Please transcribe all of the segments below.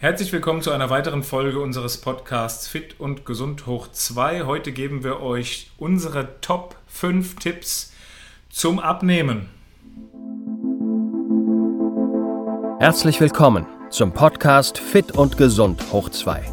Herzlich willkommen zu einer weiteren Folge unseres Podcasts Fit und Gesund hoch 2. Heute geben wir euch unsere Top 5 Tipps zum Abnehmen. Herzlich willkommen zum Podcast Fit und Gesund hoch 2.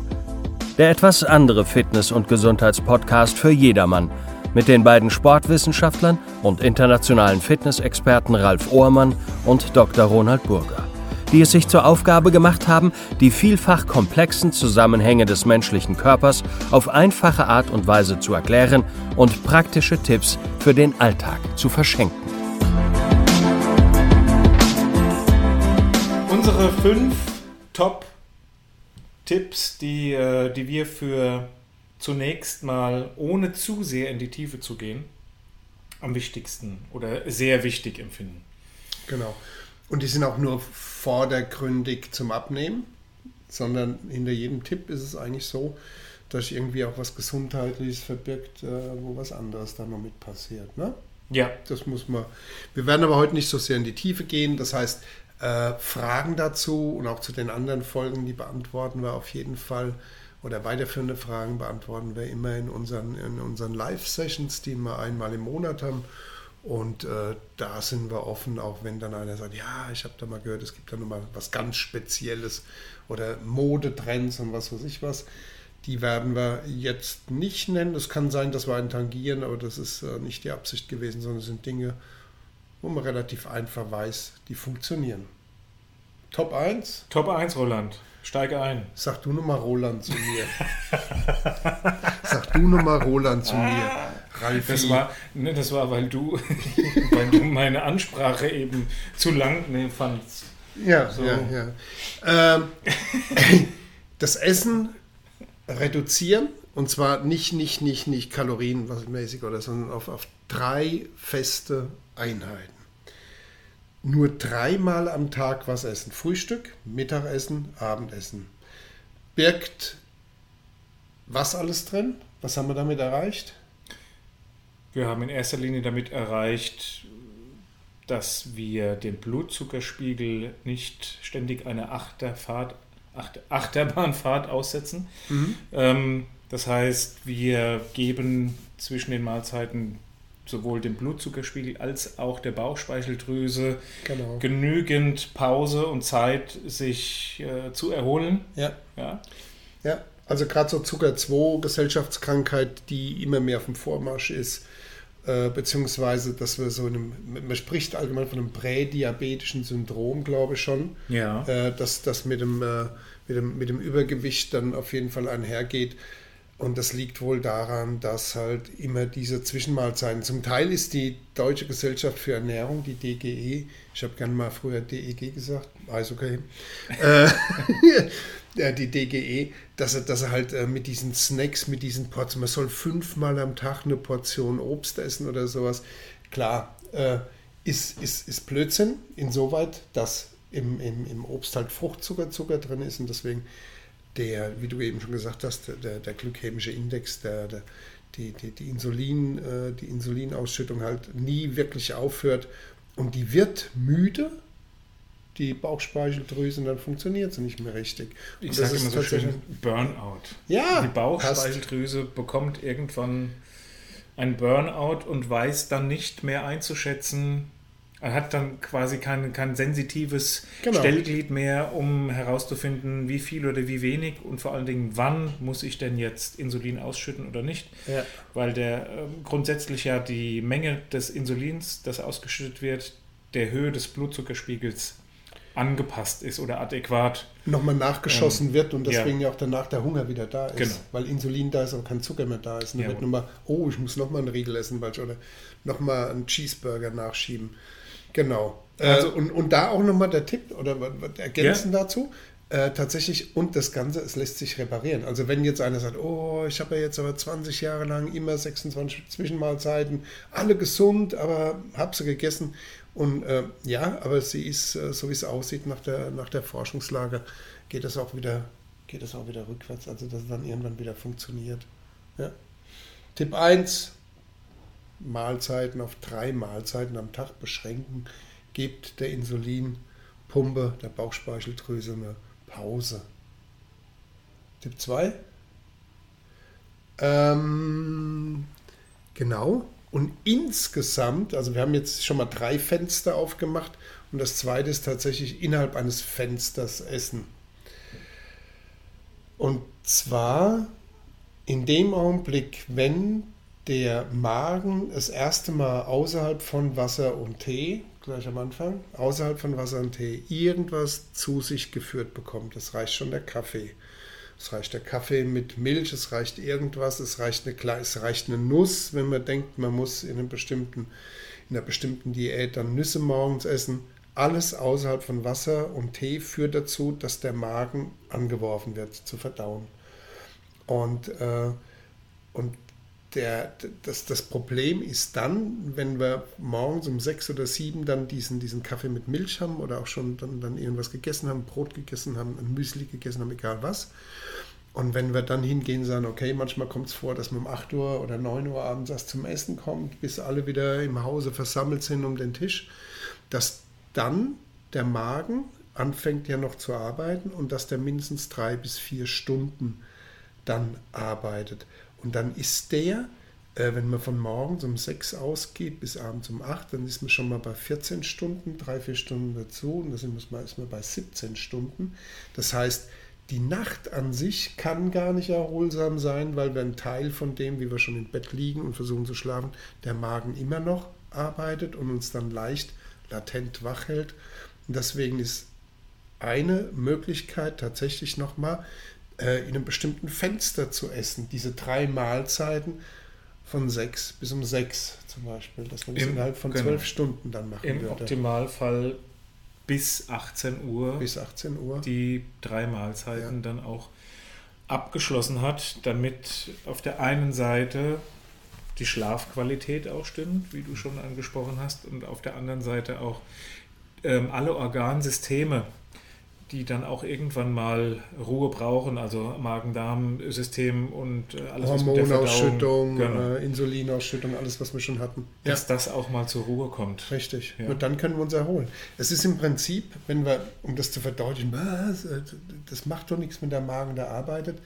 Der etwas andere Fitness- und Gesundheitspodcast für jedermann mit den beiden Sportwissenschaftlern und internationalen Fitnessexperten Ralf Ohrmann und Dr. Ronald Burger die es sich zur Aufgabe gemacht haben, die vielfach komplexen Zusammenhänge des menschlichen Körpers auf einfache Art und Weise zu erklären und praktische Tipps für den Alltag zu verschenken. Unsere fünf Top-Tipps, die, äh, die wir für zunächst mal, ohne zu sehr in die Tiefe zu gehen, am wichtigsten oder sehr wichtig empfinden. Genau. Und die sind auch nur vordergründig zum Abnehmen, sondern hinter jedem Tipp ist es eigentlich so, dass irgendwie auch was Gesundheitliches verbirgt, äh, wo was anderes dann noch mit passiert. Ne? Ja. Das muss man. Wir werden aber heute nicht so sehr in die Tiefe gehen. Das heißt, äh, Fragen dazu und auch zu den anderen Folgen, die beantworten wir auf jeden Fall. Oder weiterführende Fragen beantworten wir immer in unseren, in unseren Live-Sessions, die wir einmal im Monat haben. Und äh, da sind wir offen, auch wenn dann einer sagt, ja, ich habe da mal gehört, es gibt da nochmal was ganz Spezielles oder Modetrends und was weiß ich was. Die werden wir jetzt nicht nennen. Es kann sein, dass wir einen tangieren, aber das ist äh, nicht die Absicht gewesen, sondern es sind Dinge, wo man relativ einfach weiß, die funktionieren. Top 1? Top 1, Roland. Steige ein. Sag du nochmal Roland zu mir. Sag du nochmal Roland zu mir. Ralfi. Das war, ne, das war, weil du, weil du meine Ansprache eben zu lang ne, fandst. Ja, so. ja, ja. Ähm, das Essen reduzieren und zwar nicht, nicht, nicht, nicht kalorienmäßig oder sondern auf, auf drei feste Einheiten. Nur dreimal am Tag was essen. Frühstück, Mittagessen, Abendessen. Birgt was alles drin? Was haben wir damit erreicht? Wir haben in erster Linie damit erreicht, dass wir dem Blutzuckerspiegel nicht ständig eine Achterfahrt, Achter, Achterbahnfahrt aussetzen. Mhm. Ähm, das heißt, wir geben zwischen den Mahlzeiten sowohl dem Blutzuckerspiegel als auch der Bauchspeicheldrüse genau. genügend Pause und Zeit, sich äh, zu erholen. Ja. Ja. ja. Also gerade so Zucker 2, Gesellschaftskrankheit, die immer mehr auf dem Vormarsch ist, äh, beziehungsweise dass wir so einem, man spricht allgemein von einem prädiabetischen Syndrom, glaube ich schon, ja. äh, dass das mit dem, äh, mit, dem, mit dem Übergewicht dann auf jeden Fall einhergeht. Und das liegt wohl daran, dass halt immer diese Zwischenmahlzeiten, zum Teil ist die Deutsche Gesellschaft für Ernährung, die DGE, ich habe gerne mal früher DEG gesagt, weiß okay, äh, die DGE, dass er, dass er halt äh, mit diesen Snacks, mit diesen Portionen, man soll fünfmal am Tag eine Portion Obst essen oder sowas. Klar, äh, ist, ist, ist Blödsinn, insoweit, dass im, im, im Obst halt Fruchtzucker Zucker drin ist und deswegen der, wie du eben schon gesagt hast, der, der glykämische Index, der, der, die, die, die, Insulin, äh, die Insulinausschüttung halt nie wirklich aufhört und die wird müde, die Bauchspeicheldrüse und dann funktioniert sie nicht mehr richtig. Ich sage immer so schön Burnout. Ja. Die Bauchspeicheldrüse hast. bekommt irgendwann ein Burnout und weiß dann nicht mehr einzuschätzen. Er hat dann quasi kein, kein sensitives genau. Stellglied mehr, um herauszufinden, wie viel oder wie wenig und vor allen Dingen, wann muss ich denn jetzt Insulin ausschütten oder nicht. Ja. Weil der äh, grundsätzlich ja die Menge des Insulins, das ausgeschüttet wird, der Höhe des Blutzuckerspiegels angepasst ist oder adäquat. Nochmal nachgeschossen ähm, wird und deswegen ja. ja. auch danach der Hunger wieder da ist. Genau. Weil Insulin da ist und kein Zucker mehr da ist. Und dann ja, wird nochmal, oh, ich muss nochmal einen Riegel essen weil, oder nochmal einen Cheeseburger nachschieben. Genau. Also, und, und da auch nochmal der Tipp oder ergänzen ja. dazu. Äh, tatsächlich, und das Ganze, es lässt sich reparieren. Also wenn jetzt einer sagt, oh, ich habe ja jetzt aber 20 Jahre lang immer 26 Zwischenmahlzeiten, alle gesund, aber habe sie gegessen und äh, ja, aber sie ist, äh, so wie es aussieht nach der, nach der Forschungslage, geht es auch wieder, geht es auch wieder rückwärts, also dass es dann irgendwann wieder funktioniert. Ja. Tipp 1, Mahlzeiten auf drei Mahlzeiten am Tag beschränken, gibt der Insulinpumpe, der Bauchspeicheldrüse eine Pause. Tipp 2. Ähm, genau. Und insgesamt, also wir haben jetzt schon mal drei Fenster aufgemacht und das zweite ist tatsächlich innerhalb eines Fensters essen. Und zwar in dem Augenblick, wenn der Magen das erste Mal außerhalb von Wasser und Tee, gleich am Anfang, außerhalb von Wasser und Tee, irgendwas zu sich geführt bekommt. Das reicht schon der Kaffee. Es reicht der Kaffee mit Milch, es reicht irgendwas, es reicht eine, es reicht eine Nuss, wenn man denkt, man muss in, einem bestimmten, in einer bestimmten Diät dann Nüsse morgens essen. Alles außerhalb von Wasser und Tee führt dazu, dass der Magen angeworfen wird zu verdauen. Und, äh, und der, das, das Problem ist dann, wenn wir morgens um sechs oder sieben dann diesen, diesen Kaffee mit Milch haben oder auch schon dann, dann irgendwas gegessen haben, Brot gegessen haben, ein Müsli gegessen haben, egal was. Und wenn wir dann hingehen sagen, okay, manchmal kommt es vor, dass man um 8 Uhr oder 9 Uhr abends erst zum Essen kommt, bis alle wieder im Hause versammelt sind um den Tisch, dass dann der Magen anfängt ja noch zu arbeiten und dass der mindestens drei bis vier Stunden dann arbeitet. Und dann ist der, äh, wenn man von morgens um 6 ausgeht bis abends um 8, dann ist man schon mal bei 14 Stunden, drei, vier Stunden dazu und dann ist man, ist man bei 17 Stunden. Das heißt, die Nacht an sich kann gar nicht erholsam sein, weil wir einen Teil von dem, wie wir schon im Bett liegen und versuchen zu schlafen, der Magen immer noch arbeitet und uns dann leicht latent wach hält. Und deswegen ist eine Möglichkeit tatsächlich nochmal, äh, in einem bestimmten Fenster zu essen. Diese drei Mahlzeiten von sechs bis um sechs zum Beispiel, dass man das Im, innerhalb von genau. zwölf genau. Stunden dann machen Im würde. Im Optimalfall bis 18 Uhr. Bis 18 Uhr. Die drei Mahlzeiten ja. dann auch abgeschlossen hat, damit auf der einen Seite die Schlafqualität auch stimmt, wie du schon angesprochen hast, und auf der anderen Seite auch ähm, alle Organsysteme die dann auch irgendwann mal Ruhe brauchen, also Magen-Darm-System und äh, alles Hormonausschüttung, genau. äh, Insulinausschüttung, alles, was wir schon hatten. Dass ja. das auch mal zur Ruhe kommt. Richtig. Ja. Und dann können wir uns erholen. Es ist im Prinzip, wenn wir, um das zu verdeutlichen, was, äh, das macht doch nichts, wenn der Magen da arbeitet.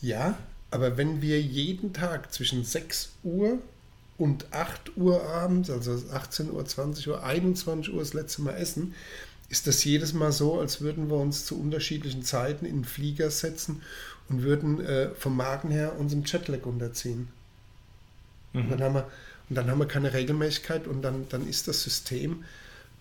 Ja, aber wenn wir jeden Tag zwischen 6 Uhr und 8 Uhr abends, also 18 Uhr, 20 Uhr, 21 Uhr das letzte Mal essen, ist das jedes Mal so, als würden wir uns zu unterschiedlichen Zeiten in den Flieger setzen und würden äh, vom Magen her unserem Jetlag unterziehen. Mhm. Und, dann haben wir, und dann haben wir keine Regelmäßigkeit und dann, dann ist das System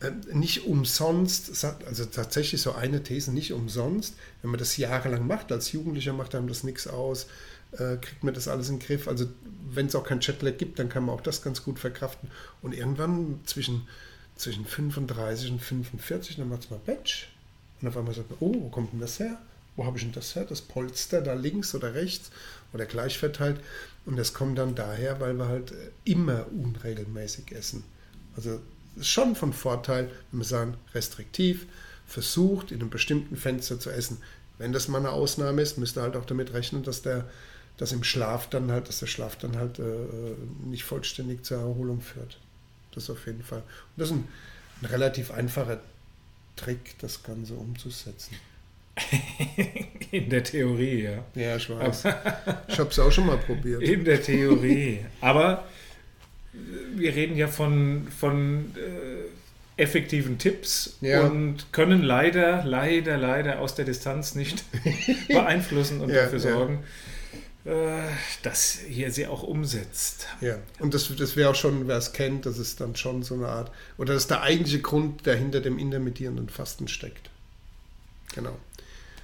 äh, nicht umsonst, also tatsächlich so eine These, nicht umsonst, wenn man das jahrelang macht, als Jugendlicher macht einem das nichts aus, äh, kriegt man das alles in den Griff. Also wenn es auch kein Jetlag gibt, dann kann man auch das ganz gut verkraften. Und irgendwann zwischen zwischen 35 und 45, dann macht es mal Batch. Und auf einmal sagt man, oh, wo kommt denn das her? Wo habe ich denn das her? Das Polster da links oder rechts oder gleich verteilt. Und das kommt dann daher, weil wir halt äh, immer unregelmäßig essen. Also schon von Vorteil, wenn wir sagen, restriktiv, versucht in einem bestimmten Fenster zu essen. Wenn das mal eine Ausnahme ist, müsst ihr halt auch damit rechnen, dass der dass im Schlaf dann halt, dass der Schlaf dann halt äh, äh nicht vollständig zur Erholung führt. Das auf jeden Fall. Und das ist ein, ein relativ einfacher Trick, das Ganze umzusetzen. In der Theorie, ja. Ja, ich weiß. ich habe es auch schon mal probiert. In der Theorie. Aber wir reden ja von, von äh, effektiven Tipps ja. und können leider, leider, leider aus der Distanz nicht beeinflussen und ja, dafür sorgen, ja äh, das hier sie auch umsetzt. Ja, und das, das wäre auch schon, wer es kennt, dass es dann schon so eine Art, oder dass der eigentliche Grund, der hinter dem intermittierenden Fasten steckt. Genau.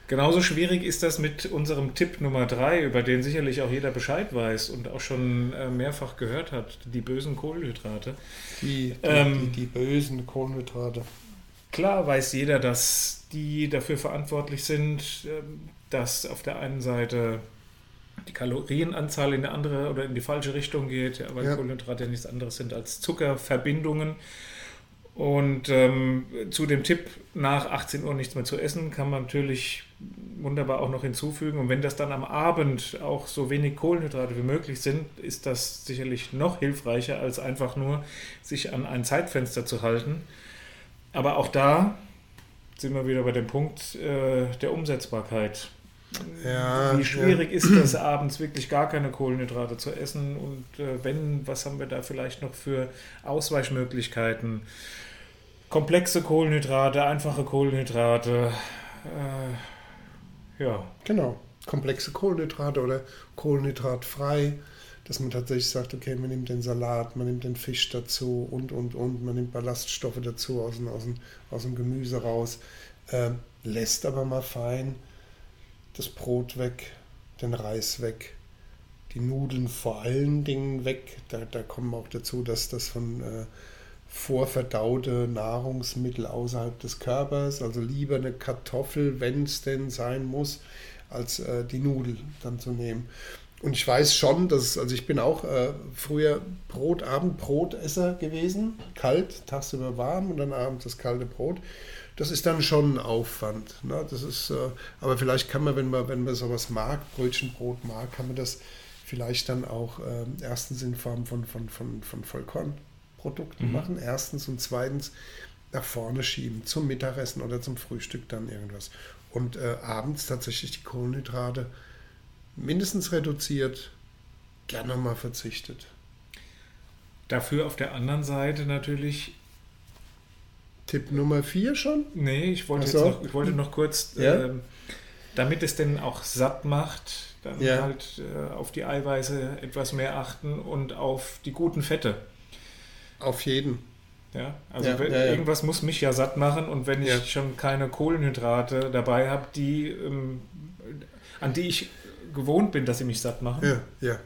Genauso schwierig ist das mit unserem Tipp Nummer 3, über den sicherlich auch jeder Bescheid weiß und auch schon äh, mehrfach gehört hat, die bösen Kohlenhydrate. Die, die, ähm, die, die bösen Kohlenhydrate. Klar weiß jeder, dass die dafür verantwortlich sind, ähm, dass auf der einen Seite die Kalorienanzahl in eine andere oder in die falsche Richtung geht, ja, weil ja. Kohlenhydrate ja nichts anderes sind als Zuckerverbindungen. Und ähm, zu dem Tipp, nach 18 Uhr nichts mehr zu essen, kann man natürlich wunderbar auch noch hinzufügen. Und wenn das dann am Abend auch so wenig Kohlenhydrate wie möglich sind, ist das sicherlich noch hilfreicher, als einfach nur sich an ein Zeitfenster zu halten. Aber auch da sind wir wieder bei dem Punkt äh, der Umsetzbarkeit. Ja, wie schwierig ja. ist das abends wirklich gar keine Kohlenhydrate zu essen und äh, wenn, was haben wir da vielleicht noch für Ausweichmöglichkeiten? Komplexe Kohlenhydrate, einfache Kohlenhydrate, äh, ja. Genau, komplexe Kohlenhydrate oder kohlenhydratfrei, dass man tatsächlich sagt, okay, man nimmt den Salat, man nimmt den Fisch dazu und, und, und, man nimmt Ballaststoffe dazu aus dem, aus dem, aus dem Gemüse raus, äh, lässt aber mal fein das Brot weg, den Reis weg, die Nudeln vor allen Dingen weg. Da, da kommen auch dazu, dass das von äh, vorverdaute Nahrungsmittel außerhalb des Körpers, also lieber eine Kartoffel, wenn es denn sein muss, als äh, die Nudel dann zu nehmen. Und ich weiß schon, dass, also ich bin auch äh, früher Brot, Abendbrotesser gewesen, kalt, tagsüber warm und dann abends das kalte Brot das ist dann schon ein Aufwand. Ne? Das ist, äh, aber vielleicht kann man, wenn man, wenn man sowas mag, Brötchenbrot mag, kann man das vielleicht dann auch äh, erstens in Form von, von, von, von Vollkornprodukten mhm. machen, erstens und zweitens nach vorne schieben, zum Mittagessen oder zum Frühstück dann irgendwas. Und äh, abends tatsächlich die Kohlenhydrate mindestens reduziert, gerne mal verzichtet. Dafür auf der anderen Seite natürlich Tipp Nummer 4 schon? Nee, ich wollte, so. noch, ich wollte noch kurz, ja? äh, damit es denn auch satt macht, dann ja. halt äh, auf die Eiweiße etwas mehr achten und auf die guten Fette. Auf jeden. Ja, also ja, wenn, irgendwas muss mich ja satt machen und wenn ich schon keine Kohlenhydrate dabei habe, die, ähm, an die ich gewohnt bin, dass sie mich satt machen, ja, ja,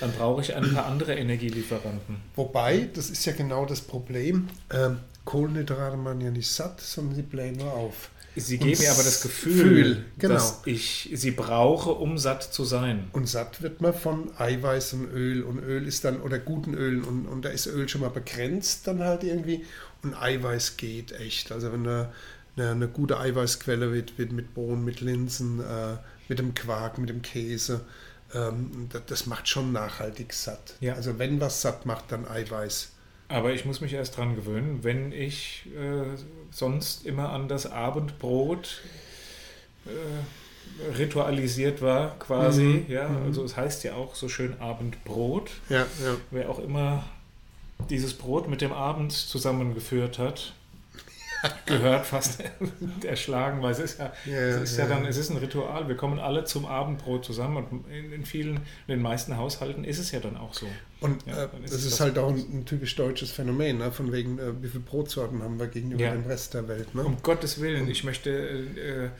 dann brauche ich ein paar andere Energielieferanten. Wobei, das ist ja genau das Problem. Ähm, Kohlenhydrate machen ja nicht satt, sondern sie blähen nur auf. Sie geben mir aber das Gefühl, Gefühl genau. dass ich sie brauche, um satt zu sein. Und satt wird man von Eiweiß und Öl. Und Öl ist dann, oder guten Ölen, und, und da ist Öl schon mal begrenzt dann halt irgendwie. Und Eiweiß geht echt. Also wenn eine, eine, eine gute Eiweißquelle wird, wird mit Bohnen, mit Linsen, äh, mit dem Quark, mit dem Käse, ähm, das, das, macht schon nachhaltig satt. Ja. Also wenn was satt macht, dann Eiweiß. Aber ich muss mich erst dran gewöhnen, wenn ich äh, sonst immer an das Abendbrot äh, ritualisiert war, quasi. Mhm. Ja, mhm. also es heißt ja auch so schön Abendbrot. Ja, ja. Wer auch immer dieses Brot mit dem Abend zusammengeführt hat, gehört fast erschlagen, weil es ist ja, ja, es ist ja, ja, dann, es ist ein Ritual. Wir kommen alle zum Abendbrot zusammen und in, in vielen, in den meisten Haushalten ist es ja dann auch so. Und äh, ist das ist das halt auch ein, ein, typisch deutsches Phänomen, ne? von wegen, äh, wie viele Brotsorten haben wir gegenüber dem Rest der Welt. Ne? Um Gottes Willen, ich möchte äh,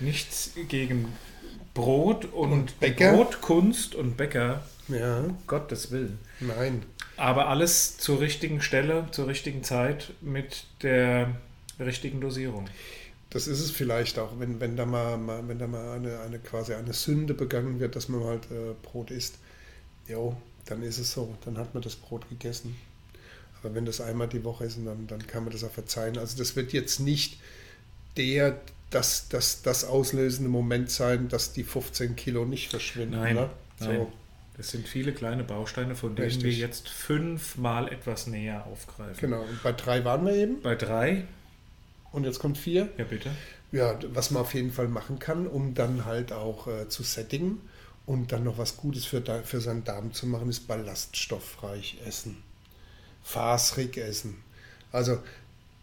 nichts gegen Brot und, und. Brotkunst und Bäcker. Ja. Um Gottes Willen. Nein. Aber alles zur richtigen Stelle, zur richtigen Zeit mit der richtigen Dosierung. Das ist es vielleicht auch, wenn, wenn da mal, mal wenn da mal eine, eine quasi eine Sünde begangen wird, dass man halt äh, Brot isst. Jo, dann ist es so, dann hat man das Brot gegessen. Aber wenn das einmal die Woche ist, dann, dann kann man das auch verzeihen. Also das wird jetzt nicht der, das, das, das auslösende Moment sein, dass die 15 Kilo nicht verschwinden. Nein, ne? so. nein. Das sind viele kleine Bausteine, von denen Richtig. wir jetzt fünfmal etwas näher aufgreifen. Genau, und bei drei waren wir eben. Bei drei. Und jetzt kommt vier. Ja, bitte. Ja, was man auf jeden Fall machen kann, um dann halt auch äh, zu settingen und dann noch was Gutes für, für seinen Darm zu machen, ist ballaststoffreich essen. Fasrig essen. Also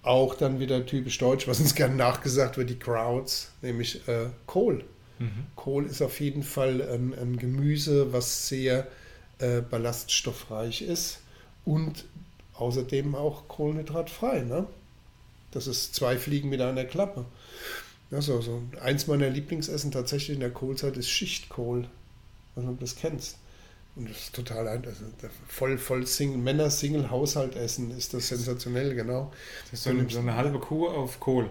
auch dann wieder typisch deutsch, was uns gerne nachgesagt wird, die Crowds, nämlich äh, Kohl. Mhm. Kohl ist auf jeden Fall ein, ein Gemüse, was sehr äh, ballaststoffreich ist und außerdem auch kohlenhydratfrei. Ne? Das ist zwei Fliegen mit einer Klappe. Ja, so. Eins meiner Lieblingsessen tatsächlich in der Kohlzeit ist Schichtkohl. Wenn du das kennst. Und das ist total also voll, voll Single, Männer-Single-Haushalt essen ist das sensationell, genau. Das ist so, eine, so eine halbe Kuh auf Kohl.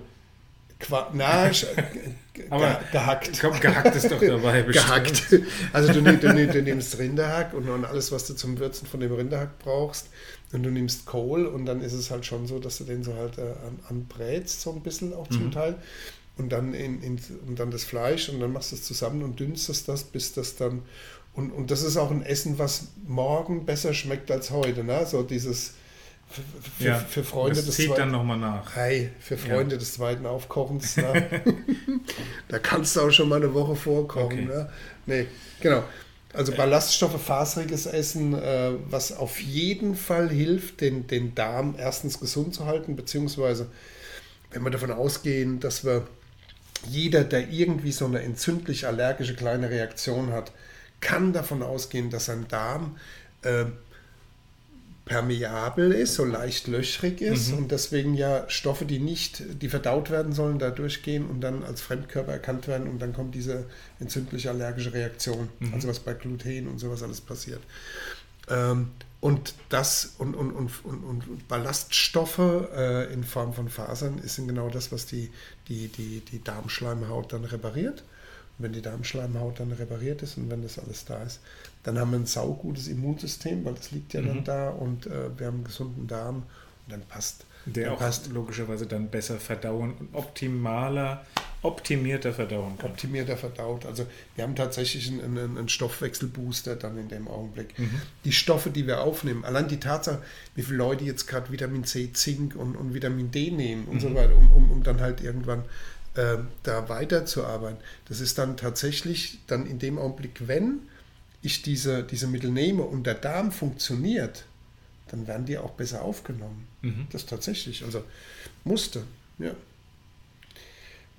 Qua na, Aber gehackt. Komm, gehackt ist doch dabei. Bestimmt. Gehackt. Also du, du, du, nimmst Rinderhack und, und alles, was du zum Würzen von dem Rinderhack brauchst. Und du nimmst Kohl und dann ist es halt schon so, dass du den so halt äh, anbrätst, so ein bisschen auch zum mhm. Teil. Und dann, in, in, und dann das Fleisch und dann machst du es zusammen und dünstest das, bis das dann. Und, und das ist auch ein Essen, was morgen besser schmeckt als heute. Ne? So dieses für, ja, für Freunde das des zieht zweiten, dann nochmal nach. Hey, für Freunde ja. des zweiten Aufkochens. Ne? da kannst du auch schon mal eine Woche vorkochen. Okay. Ne? Nee, genau. Also Ballaststoffe, faseriges Essen, äh, was auf jeden Fall hilft, den, den Darm erstens gesund zu halten, beziehungsweise wenn wir davon ausgehen, dass wir jeder, der irgendwie so eine entzündlich allergische kleine Reaktion hat, kann davon ausgehen, dass sein Darm äh, permeabel ist, so leicht löchrig ist mhm. und deswegen ja Stoffe, die nicht, die verdaut werden sollen, da durchgehen und dann als Fremdkörper erkannt werden und dann kommt diese entzündliche allergische Reaktion, mhm. also was bei Gluten und sowas alles passiert. Ähm, und das und, und, und, und, Ballaststoffe äh, in Form von Fasern sind genau das, was die, die, die, die Darmschleimhaut dann repariert. Wenn die Darmschleimhaut dann repariert ist und wenn das alles da ist, dann haben wir ein saugutes Immunsystem, weil das liegt ja mhm. dann da und äh, wir haben einen gesunden Darm und dann passt. Der dann auch passt. logischerweise dann besser verdauen und optimaler, optimierter verdauen kann. Optimierter verdaut. Also wir haben tatsächlich einen, einen Stoffwechselbooster dann in dem Augenblick. Mhm. Die Stoffe, die wir aufnehmen, allein die Tatsache, wie viele Leute jetzt gerade Vitamin C, Zink und, und Vitamin D nehmen und mhm. so weiter, um, um, um dann halt irgendwann äh, da weiterzuarbeiten. Das ist dann tatsächlich dann in dem Augenblick, wenn ich diese, diese Mittel nehme und der Darm funktioniert, dann werden die auch besser aufgenommen. Mhm. Das tatsächlich. Also musste, ja.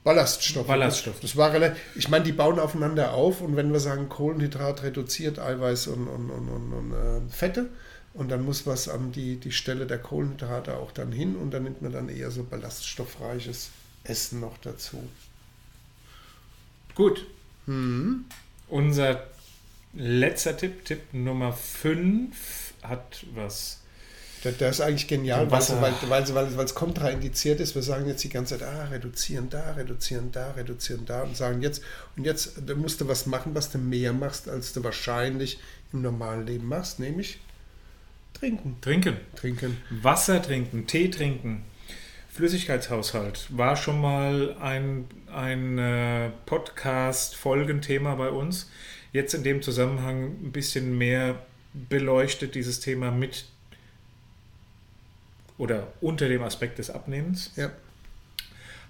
Ballaststoffe. Ballaststoff. Das war relativ, ich meine, die bauen aufeinander auf und wenn wir sagen, Kohlenhydrat reduziert Eiweiß und, und, und, und, und äh, Fette und dann muss was an die, die Stelle der Kohlenhydrate auch dann hin und dann nimmt man dann eher so ballaststoffreiches Essen noch dazu. Gut. Mhm. Unser letzter Tipp, Tipp Nummer 5, hat was. Das, das ist eigentlich genial, weil, weil, weil, weil, es kontraindiziert ist. Wir sagen jetzt die ganze Zeit, ah, reduzieren da, reduzieren da, reduzieren da und sagen jetzt, und jetzt musst du was machen, was du mehr machst, als du wahrscheinlich im normalen Leben machst, nämlich trinken. Trinken. Trinken. Wasser trinken, Tee trinken. Flüssigkeitshaushalt war schon mal ein, ein äh, Podcast-Folgenthema bei uns. Jetzt in dem Zusammenhang ein bisschen mehr beleuchtet dieses Thema mit oder unter dem Aspekt des Abnehmens. Ja.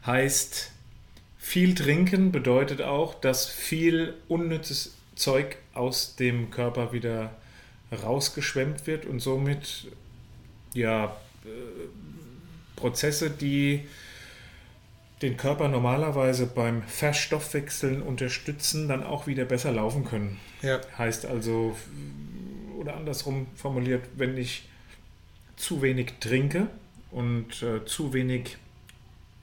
Heißt, viel trinken bedeutet auch, dass viel unnützes Zeug aus dem Körper wieder rausgeschwemmt wird und somit ja äh, Prozesse, die den Körper normalerweise beim Verstoffwechseln unterstützen, dann auch wieder besser laufen können. Ja. Heißt also, oder andersrum formuliert, wenn ich zu wenig trinke und äh, zu wenig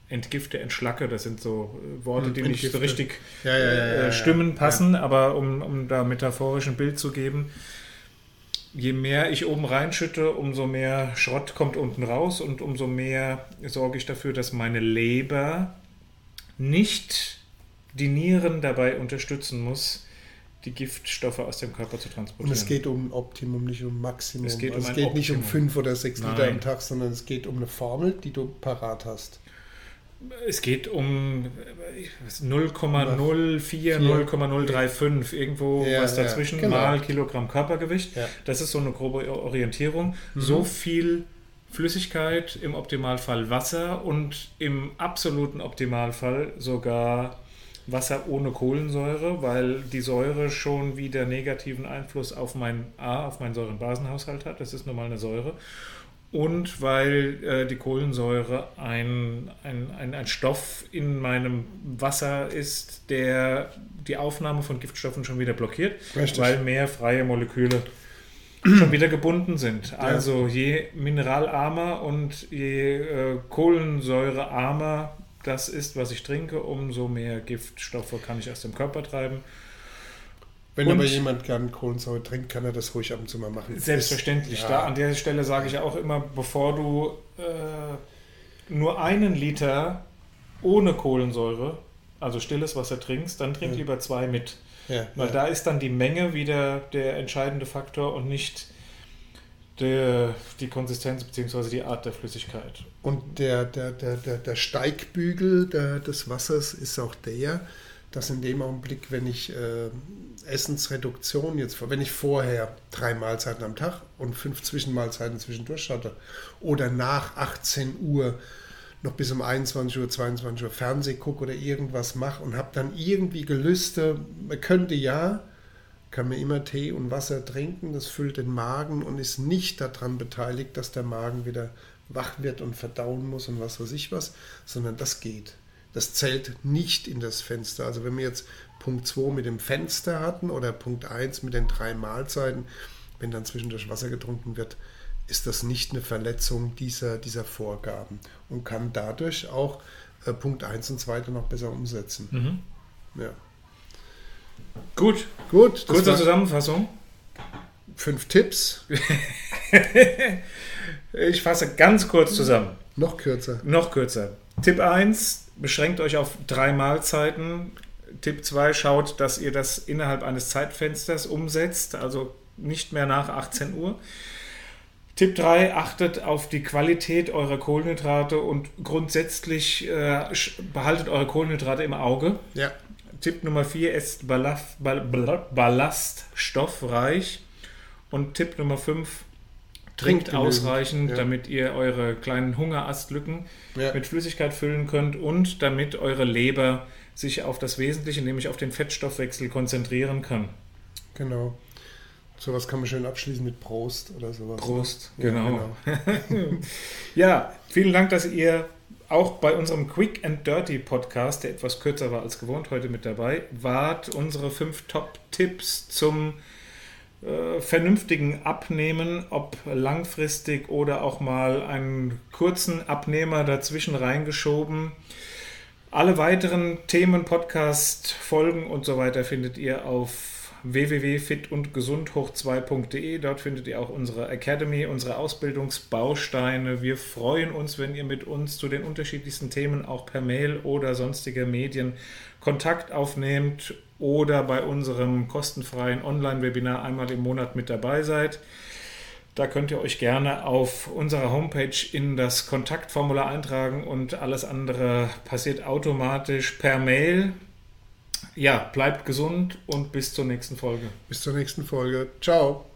entgifte, entschlacke, das sind so äh, Worte, hm, die entgifte. nicht so richtig ja, ja, ja, äh, Stimmen passen, aber um, um da metaphorisch ein Bild zu geben, je mehr ich oben reinschütte, umso mehr Schrott kommt unten raus und umso mehr sorge ich dafür, dass meine Leber nicht die Nieren dabei unterstützen muss, die Giftstoffe aus dem Körper zu transportieren. Und es geht um Optimum, nicht um Maximum. Es geht, also um es geht nicht um fünf oder sechs Liter am Tag, sondern es geht um eine Formel, die du parat hast. Es geht um 0,04, 0,035, irgendwo ja, was dazwischen, ja, genau. mal Kilogramm Körpergewicht. Ja. Das ist so eine grobe Orientierung. Mhm. So viel Flüssigkeit, im Optimalfall Wasser und im absoluten Optimalfall sogar Wasser ohne Kohlensäure, weil die Säure schon wieder negativen Einfluss auf mein A, auf meinen Säurenbasenhaushalt hat. Das ist normal eine Säure und weil äh, die Kohlensäure ein, ein, ein, ein, Stoff in meinem Wasser ist, der die Aufnahme von Giftstoffen schon wieder blockiert, Richtig. weil mehr freie Moleküle schon wieder gebunden sind. Also je mineralarmer und je äh, kohlensäurearmer das ist, was ich trinke, umso mehr Giftstoffe kann ich aus dem Körper treiben. Wenn und aber jemand gern Kohlensäure trinkt, kann er das ruhig ab und zu mal machen. Selbstverständlich. Ja. Da an der Stelle sage ich auch immer, bevor du äh, nur einen Liter ohne Kohlensäure, also stilles Wasser trinkst, dann trink ja. lieber zwei mit. Ja, Weil da ist dann die Menge wieder der entscheidende Faktor und nicht der, die Konsistenz bzw. die Art der Flüssigkeit. Und der, der, der, der, der Steigbügel der, des Wassers ist auch der, dass in dem Augenblick, wenn ich äh, Essensreduktion jetzt, wenn ich vorher drei Mahlzeiten am Tag und fünf Zwischenmahlzeiten zwischendurch hatte oder nach 18 Uhr noch bis um 21 Uhr, 22 Uhr Fernseh gucke oder irgendwas mache und habe dann irgendwie Gelüste, man könnte ja, kann man immer Tee und Wasser trinken, das füllt den Magen und ist nicht daran beteiligt, dass der Magen wieder wach wird und verdauen muss und was weiß ich was, sondern das geht. Das zählt nicht in das Fenster. Also wenn wir jetzt Punkt 2 mit dem Fenster hatten oder Punkt 1 mit den drei Mahlzeiten, wenn dann zwischendurch Wasser getrunken wird, ist das nicht eine Verletzung dieser, dieser Vorgaben und kann dadurch auch äh, Punkt 1 und 2 noch besser umsetzen. Mhm. Ja. Gut. Gut. Kurze Zusammenfassung. Fünf Tipps. ich fasse ganz kurz zusammen. Noch kürzer. Noch kürzer. Tipp 1, beschränkt euch auf drei Mahlzeiten. Tipp 2, schaut, dass ihr das innerhalb eines Zeitfensters umsetzt, also nicht mehr nach 18 Uhr. Tipp 3, achtet auf die Qualität eurer Kohlenhydrate und grundsätzlich äh, behaltet eure Kohlenhydrate im Auge. Ja. Tipp Nummer 4, esst Ballast, ballaststoffreich. Und Tipp Nummer 5, trinkt, ausreichend, ja. damit ihr eure kleinen Hungerastlücken ja. mit Flüssigkeit füllen könnt und damit eure Leber sich auf das Wesentliche, nämlich auf den Fettstoffwechsel konzentrieren kann. Genau. Sowas kann man schön abschließen mit Prost oder sowas. Ne? Prost, ja, genau. genau. ja, vielen Dank, dass ihr auch bei unserem Quick and Dirty Podcast, der etwas kürzer war als gewohnt, heute mit dabei wart. Unsere fünf Top-Tipps zum vernünftigen Abnehmen, ob langfristig oder auch mal einen kurzen Abnehmer dazwischen reingeschoben. Alle weiteren Themen, Podcast, Folgen und so weiter findet ihr auf www.fitundgesundhoch2.de. Dort findet ihr auch unsere Academy, unsere Ausbildungsbausteine. Wir freuen uns, wenn ihr mit uns zu den unterschiedlichsten Themen auch per Mail oder sonstiger Medien Kontakt aufnehmt oder bei unserem kostenfreien Online-Webinar einmal im Monat mit dabei seid. Da könnt ihr euch gerne auf unserer Homepage in das Kontaktformular eintragen und alles andere passiert automatisch per Mail. Ja, bleibt gesund und bis zur nächsten Folge. Bis zur nächsten Folge. Ciao.